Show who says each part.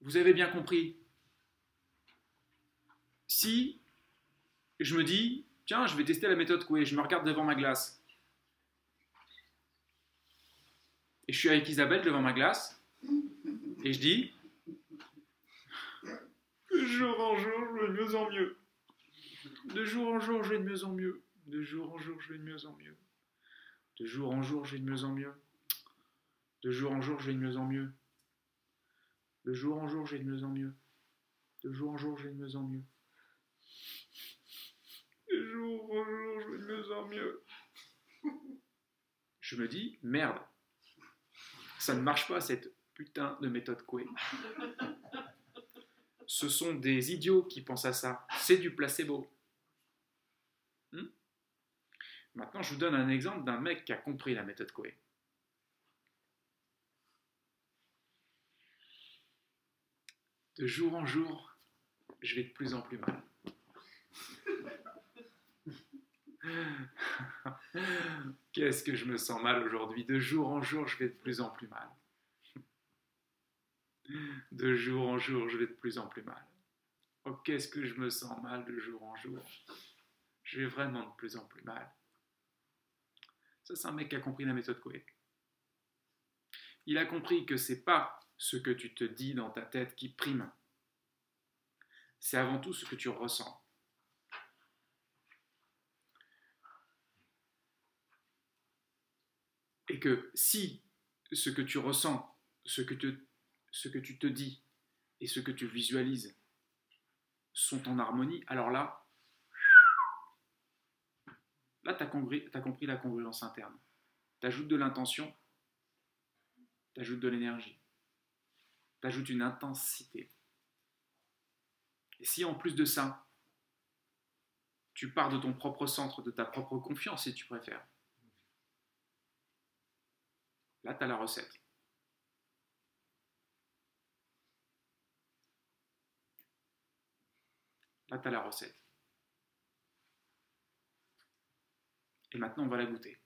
Speaker 1: Vous avez bien compris. Si je me dis, tiens, je vais tester la méthode Coué, je me regarde devant ma glace. Et je suis avec Isabelle devant ma glace. Et je dis, de jour en jour, je vais de mieux en mieux. De jour en jour, je vais de mieux en mieux. De jour en jour, je vais de mieux en mieux. De jour en jour, je vais de mieux en mieux. De jour en jour, je vais de mieux en mieux. De jour en jour, je vais de mieux en mieux. De jour en jour, je vais de mieux en mieux. De jour en jour, je vais de mieux en mieux. Je me dis, merde, ça ne marche pas cette putain de méthode Coué. Ce sont des idiots qui pensent à ça. C'est du placebo. Hmm Maintenant, je vous donne un exemple d'un mec qui a compris la méthode Coué. De jour en jour, je vais de plus en plus mal. Qu'est-ce que je me sens mal aujourd'hui? De jour en jour, je vais de plus en plus mal. De jour en jour, je vais de plus en plus mal. Oh, qu'est-ce que je me sens mal de jour en jour? Je vais vraiment de plus en plus mal. Ça, c'est un mec qui a compris la méthode Coué. Il a compris que c'est pas ce que tu te dis dans ta tête qui prime. C'est avant tout ce que tu ressens. Et que si ce que tu ressens, ce que, tu te dis et ce que tu visualises sont en harmonie, alors là, là, tu as, compris la congruence interne. Tu ajoutes de l'intention, tu ajoutes de l'énergie, tu ajoutes une intensité. Et si en plus de ça, tu pars de ton propre centre, de ta propre confiance, si tu préfères, Là, tu as la recette. Là, tu as la recette. Et maintenant, on va la goûter.